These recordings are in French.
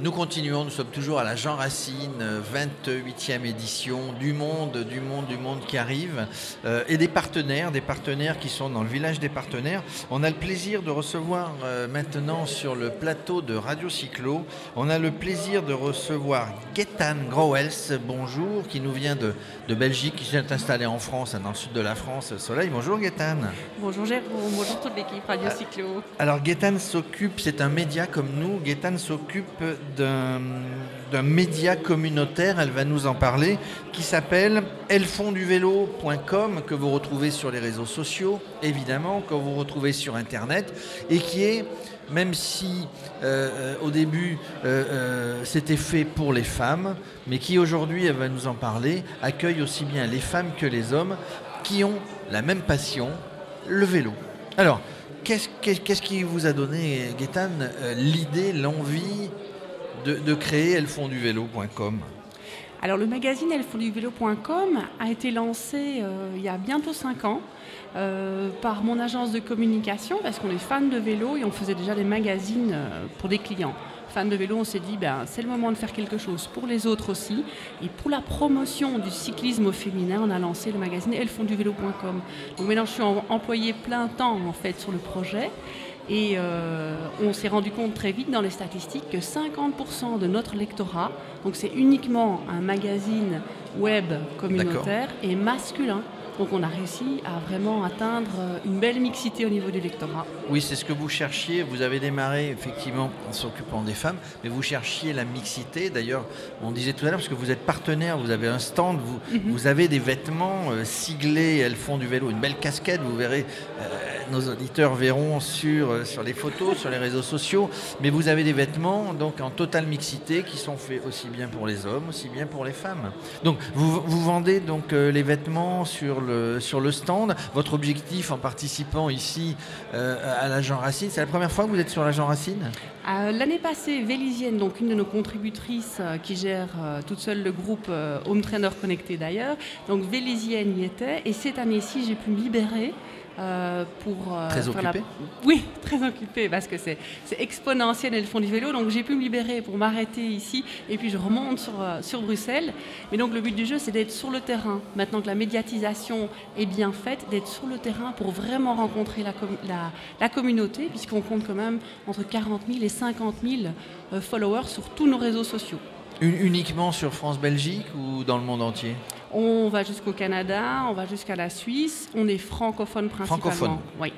Nous continuons, nous sommes toujours à la Jean Racine, 28e édition du monde, du monde, du monde qui arrive, euh, et des partenaires, des partenaires qui sont dans le village des partenaires. On a le plaisir de recevoir euh, maintenant sur le plateau de Radio Cyclo, on a le plaisir de recevoir Gaetan Growels, bonjour, qui nous vient de, de Belgique, qui s'est installé en France, dans le sud de la France, Soleil. Bonjour Gaetan. Bonjour Jérôme, bonjour toute l'équipe Radio Cyclo. Alors Gaetan s'occupe, c'est un média comme nous, Gaetan s'occupe d'un média communautaire, elle va nous en parler, qui s'appelle elfondduvélo.com, que vous retrouvez sur les réseaux sociaux, évidemment, que vous retrouvez sur Internet, et qui est, même si euh, euh, au début euh, c'était fait pour les femmes, mais qui aujourd'hui, elle va nous en parler, accueille aussi bien les femmes que les hommes qui ont la même passion, le vélo. Alors, qu'est-ce qui vous a donné, Gaëtan, l'idée, l'envie de, créer elfondduvélo.com alors le magazine elfondduvélo.com a été lancé euh, il y a bientôt 5 ans euh, par mon agence de communication parce qu'on est fan de vélo et on faisait déjà des magazines euh, pour des clients. Fans de vélo, on s'est dit ben, c'est le moment de faire quelque chose pour les autres aussi. Et pour la promotion du cyclisme au féminin, on a lancé le magazine elfondduvélo.com. Donc maintenant je suis employé plein temps en fait sur le projet. Et euh, on s'est rendu compte très vite dans les statistiques que 50% de notre lectorat, donc c'est uniquement un magazine web communautaire, est masculin. Donc on a réussi à vraiment atteindre une belle mixité au niveau du lectorat. Oui, c'est ce que vous cherchiez. Vous avez démarré effectivement en s'occupant des femmes, mais vous cherchiez la mixité. D'ailleurs, on disait tout à l'heure, parce que vous êtes partenaire, vous avez un stand, vous, mhm. vous avez des vêtements euh, siglés, elles font du vélo, une belle casquette, vous verrez, euh, nos auditeurs verront sur, euh, sur les photos, sur les réseaux sociaux, mais vous avez des vêtements donc en totale mixité qui sont faits aussi bien pour les hommes, aussi bien pour les femmes. Donc vous, vous vendez donc les vêtements sur le sur le stand. Votre objectif en participant ici euh, à la Jean Racine, c'est la première fois que vous êtes sur la Jean Racine? Euh, L'année passée, Vélisienne, donc une de nos contributrices euh, qui gère toute seule le groupe Home Trainer Connecté d'ailleurs, donc Vélisienne y était. Et cette année-ci, j'ai pu me libérer euh, pour euh, très occupé. Oui, très occupé parce que c'est exponentiel et le fond du vélo. Donc j'ai pu me libérer pour m'arrêter ici et puis je remonte sur, euh, sur Bruxelles. Mais donc le but du jeu, c'est d'être sur le terrain. Maintenant que la médiatisation est bien faite, d'être sur le terrain pour vraiment rencontrer la, la, la communauté, puisqu'on compte quand même entre 40 000 et 50 000 followers sur tous nos réseaux sociaux. Uniquement sur France-Belgique ou dans le monde entier? On va jusqu'au Canada, on va jusqu'à la Suisse, on est francophone principalement. Francophone Oui.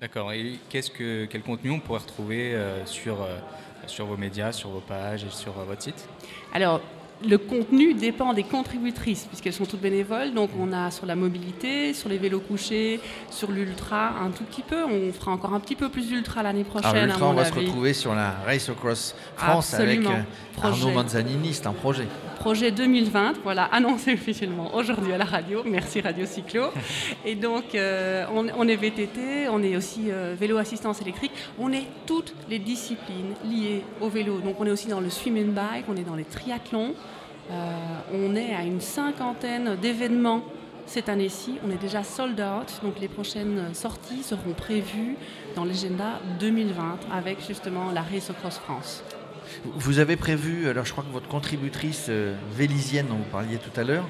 D'accord. Et qu'est-ce que, quel contenu on pourrait retrouver euh, sur, euh, sur vos médias, sur vos pages et sur euh, votre site? Alors, le contenu dépend des contributrices, puisqu'elles sont toutes bénévoles. Donc, on a sur la mobilité, sur les vélos couchés, sur l'ultra, un tout petit peu. On fera encore un petit peu plus d'ultra l'année prochaine. Alors, l'ultra, on va se retrouver sur la Race Across France avec euh, Arnaud Manzanini. C'est un projet. Projet 2020, voilà, annoncé officiellement aujourd'hui à la radio. Merci Radio Cyclo. Et donc, euh, on, est VTT, on est aussi euh, vélo assistance électrique. On est toutes les disciplines liées au vélo. Donc, on est aussi dans le swim and bike, on est dans les triathlons. Euh, on est à une cinquantaine d'événements cette année-ci. On est déjà sold out, donc les prochaines sorties seront prévues dans l'agenda 2020 avec justement la Race Across France. Vous avez prévu, alors je crois que votre contributrice euh, vélisienne dont vous parliez tout à l'heure,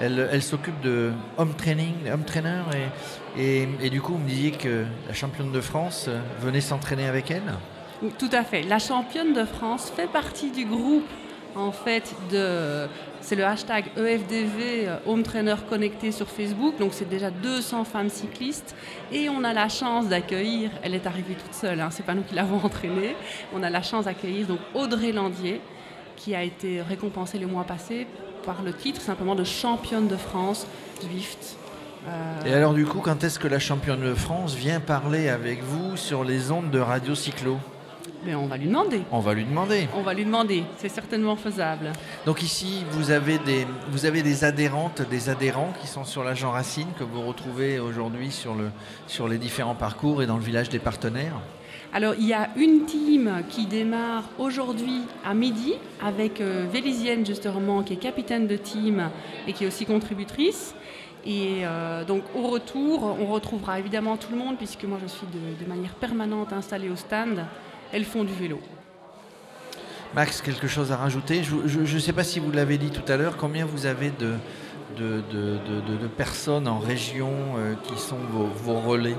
elle, s'occupe de home training, home trainer, et, et, du coup vous me disiez que la championne de France euh, venait s'entraîner avec elle? Tout à fait. La championne de France fait partie du groupe en fait c'est le hashtag EFDV euh, Home Trainer Connecté sur Facebook. Donc c'est déjà 200 femmes cyclistes et on a la chance d'accueillir. Elle est arrivée toute seule, hein, c'est pas nous qui l'avons entraînée. On a la chance d'accueillir donc Audrey Landier qui a été récompensée le mois passé par le titre simplement de championne de France Zwift. Euh, et alors du coup, quand est-ce que la championne de France vient parler avec vous sur les ondes de Radio Cyclo? Mais on va lui demander. On va lui demander. On va lui demander. C'est certainement faisable. Donc ici, vous avez des, vous avez des adhérentes, des adhérents qui sont sur l'agent Racine que vous retrouvez aujourd'hui sur, le, sur les différents parcours et dans le village des partenaires Alors, il y a une team qui démarre aujourd'hui à midi avec euh, Vélisienne, justement, qui est capitaine de team et qui est aussi contributrice. Et euh, donc, au retour, on retrouvera évidemment tout le monde, puisque moi, je suis de, de manière permanente installée au stand. Elles font du vélo. Max, quelque chose à rajouter Je ne sais pas si vous l'avez dit tout à l'heure, combien vous avez de, de, de, de personnes en région euh, qui sont vos, vos relais?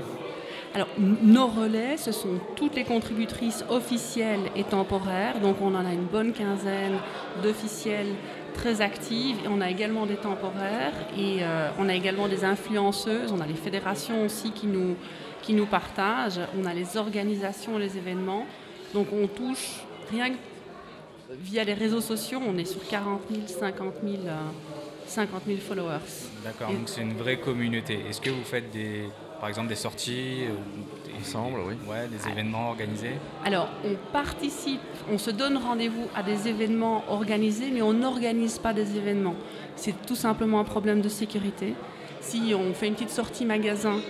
Alors, nos relais, ce sont toutes les contributrices officielles et temporaires. Donc, on en a une bonne quinzaine d'officielles très actives. Et on a également des temporaires et euh, on a également des influenceuses. On a les fédérations aussi qui nous, qui nous partagent. On a les organisations, les événements. Donc, on touche rien que via les réseaux sociaux, on est sur 40 000, 50 000, 50 000 followers. D'accord, donc c'est une vraie communauté. Est-ce que vous faites des, par exemple des sorties des, Ensemble, oui. Ouais, des événements organisés? Alors, on participe, on se donne rendez-vous à des événements organisés, mais on n'organise pas des événements. C'est tout simplement un problème de sécurité. Si on fait une petite sortie magasin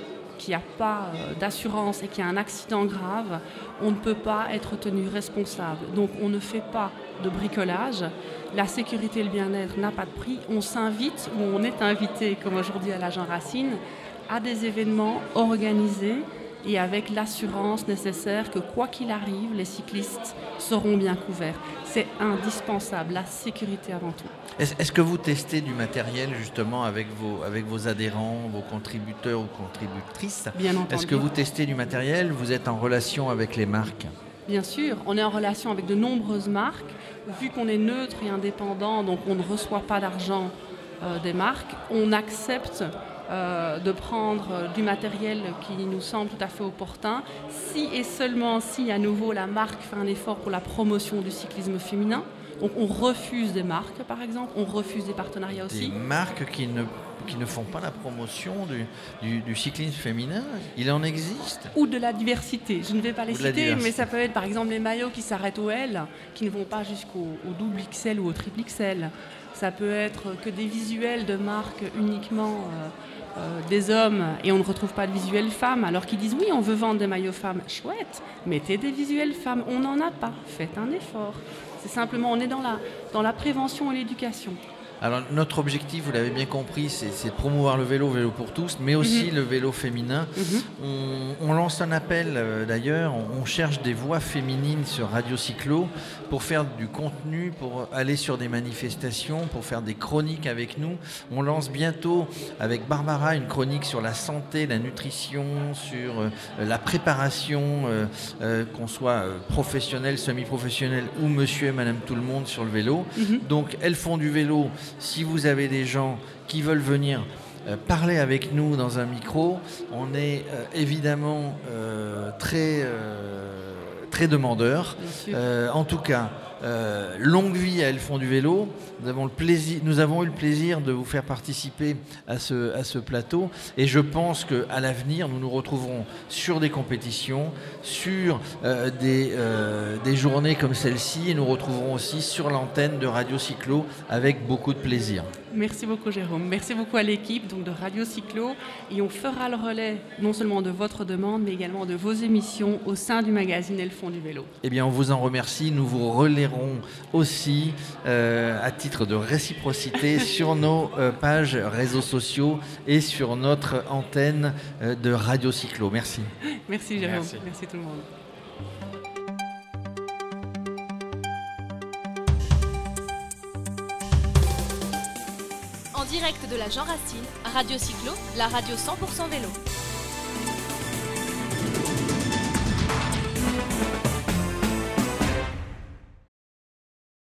qui n'a pas euh, d'assurance et qui a un accident grave, on ne peut pas être tenu responsable. Donc on ne fait pas de bricolage. La sécurité et le bien-être n'a pas de prix. On s'invite ou on est invité, comme aujourd'hui à l'agent Racine, à des événements organisés et avec l'assurance nécessaire que quoi qu'il arrive, les cyclistes seront bien couverts. C'est indispensable, la sécurité avant tout. Est-ce que vous testez du matériel justement avec vos, avec vos adhérents, vos contributeurs ou contributrices? Bien entendu. Est-ce que vous testez du matériel? Vous êtes en relation avec les marques? Bien sûr, on est en relation avec de nombreuses marques. Vu qu'on est neutre et indépendant, donc on ne reçoit pas d'argent euh, des marques, on accepte euh, de prendre euh, du matériel qui nous semble tout à fait opportun, si et seulement si à nouveau la marque fait un effort pour la promotion du cyclisme féminin. Donc on refuse des marques par exemple, on refuse des partenariats aussi. Des marques qui ne, qui ne font pas la promotion du, du, du, cyclisme féminin, il en existe Ou de la diversité, je ne vais pas les citer, mais ça peut être par exemple les maillots qui s'arrêtent au L, qui ne vont pas jusqu'au double XL ou au triple XL. Ça peut être que des visuels de marques uniquement... Euh, euh, des hommes et on ne retrouve pas de visuels femmes, alors qu'ils disent oui, on veut vendre des maillots femmes, chouette, mettez des visuels femmes, on n'en a pas, faites un effort. C'est simplement, on est dans la, prévention et l'éducation. Alors notre objectif, vous l'avez bien compris, c'est de promouvoir le vélo, vélo pour tous, mais aussi mm -hmm. le vélo féminin. Mm -hmm. on, on, lance un appel euh, d'ailleurs, on, on, cherche des voix féminines sur Radio Cyclo pour faire du contenu, pour aller sur des manifestations, pour faire des chroniques avec nous. On lance bientôt avec Barbara une chronique sur la santé, la nutrition, sur euh, la préparation, euh, qu'on soit professionnel, semi-professionnel ou monsieur et madame tout le monde sur le vélo. Mm -hmm. Donc elles font du vélo si vous avez des gens qui veulent venir euh, parler avec nous dans un micro, on est euh, évidemment euh, très, très demandeur. en tout cas, euh, longue vie à Elles font du vélo. Nous avons, le plaisir, nous avons eu le plaisir de vous faire participer à ce, à ce plateau et je pense qu'à l'avenir, nous nous retrouverons sur des compétitions, sur euh, des, euh, des journées comme celle-ci et nous retrouverons aussi sur l'antenne de Radio Cyclo avec beaucoup de plaisir. Merci beaucoup Jérôme. Merci beaucoup à l'équipe donc de Radio Cyclo et on fera le relais non seulement de votre demande mais également de vos émissions au sein du magazine Elles font du vélo. Eh bien on vous en remercie. Nous vous aussi euh, à titre de réciprocité sur nos euh, pages réseaux sociaux et sur notre antenne euh, de Radio Cyclo. Merci. Merci Jérôme. Merci, Merci tout le monde. En direct de la Jean Racine, Radio Cyclo, la radio 100% vélo.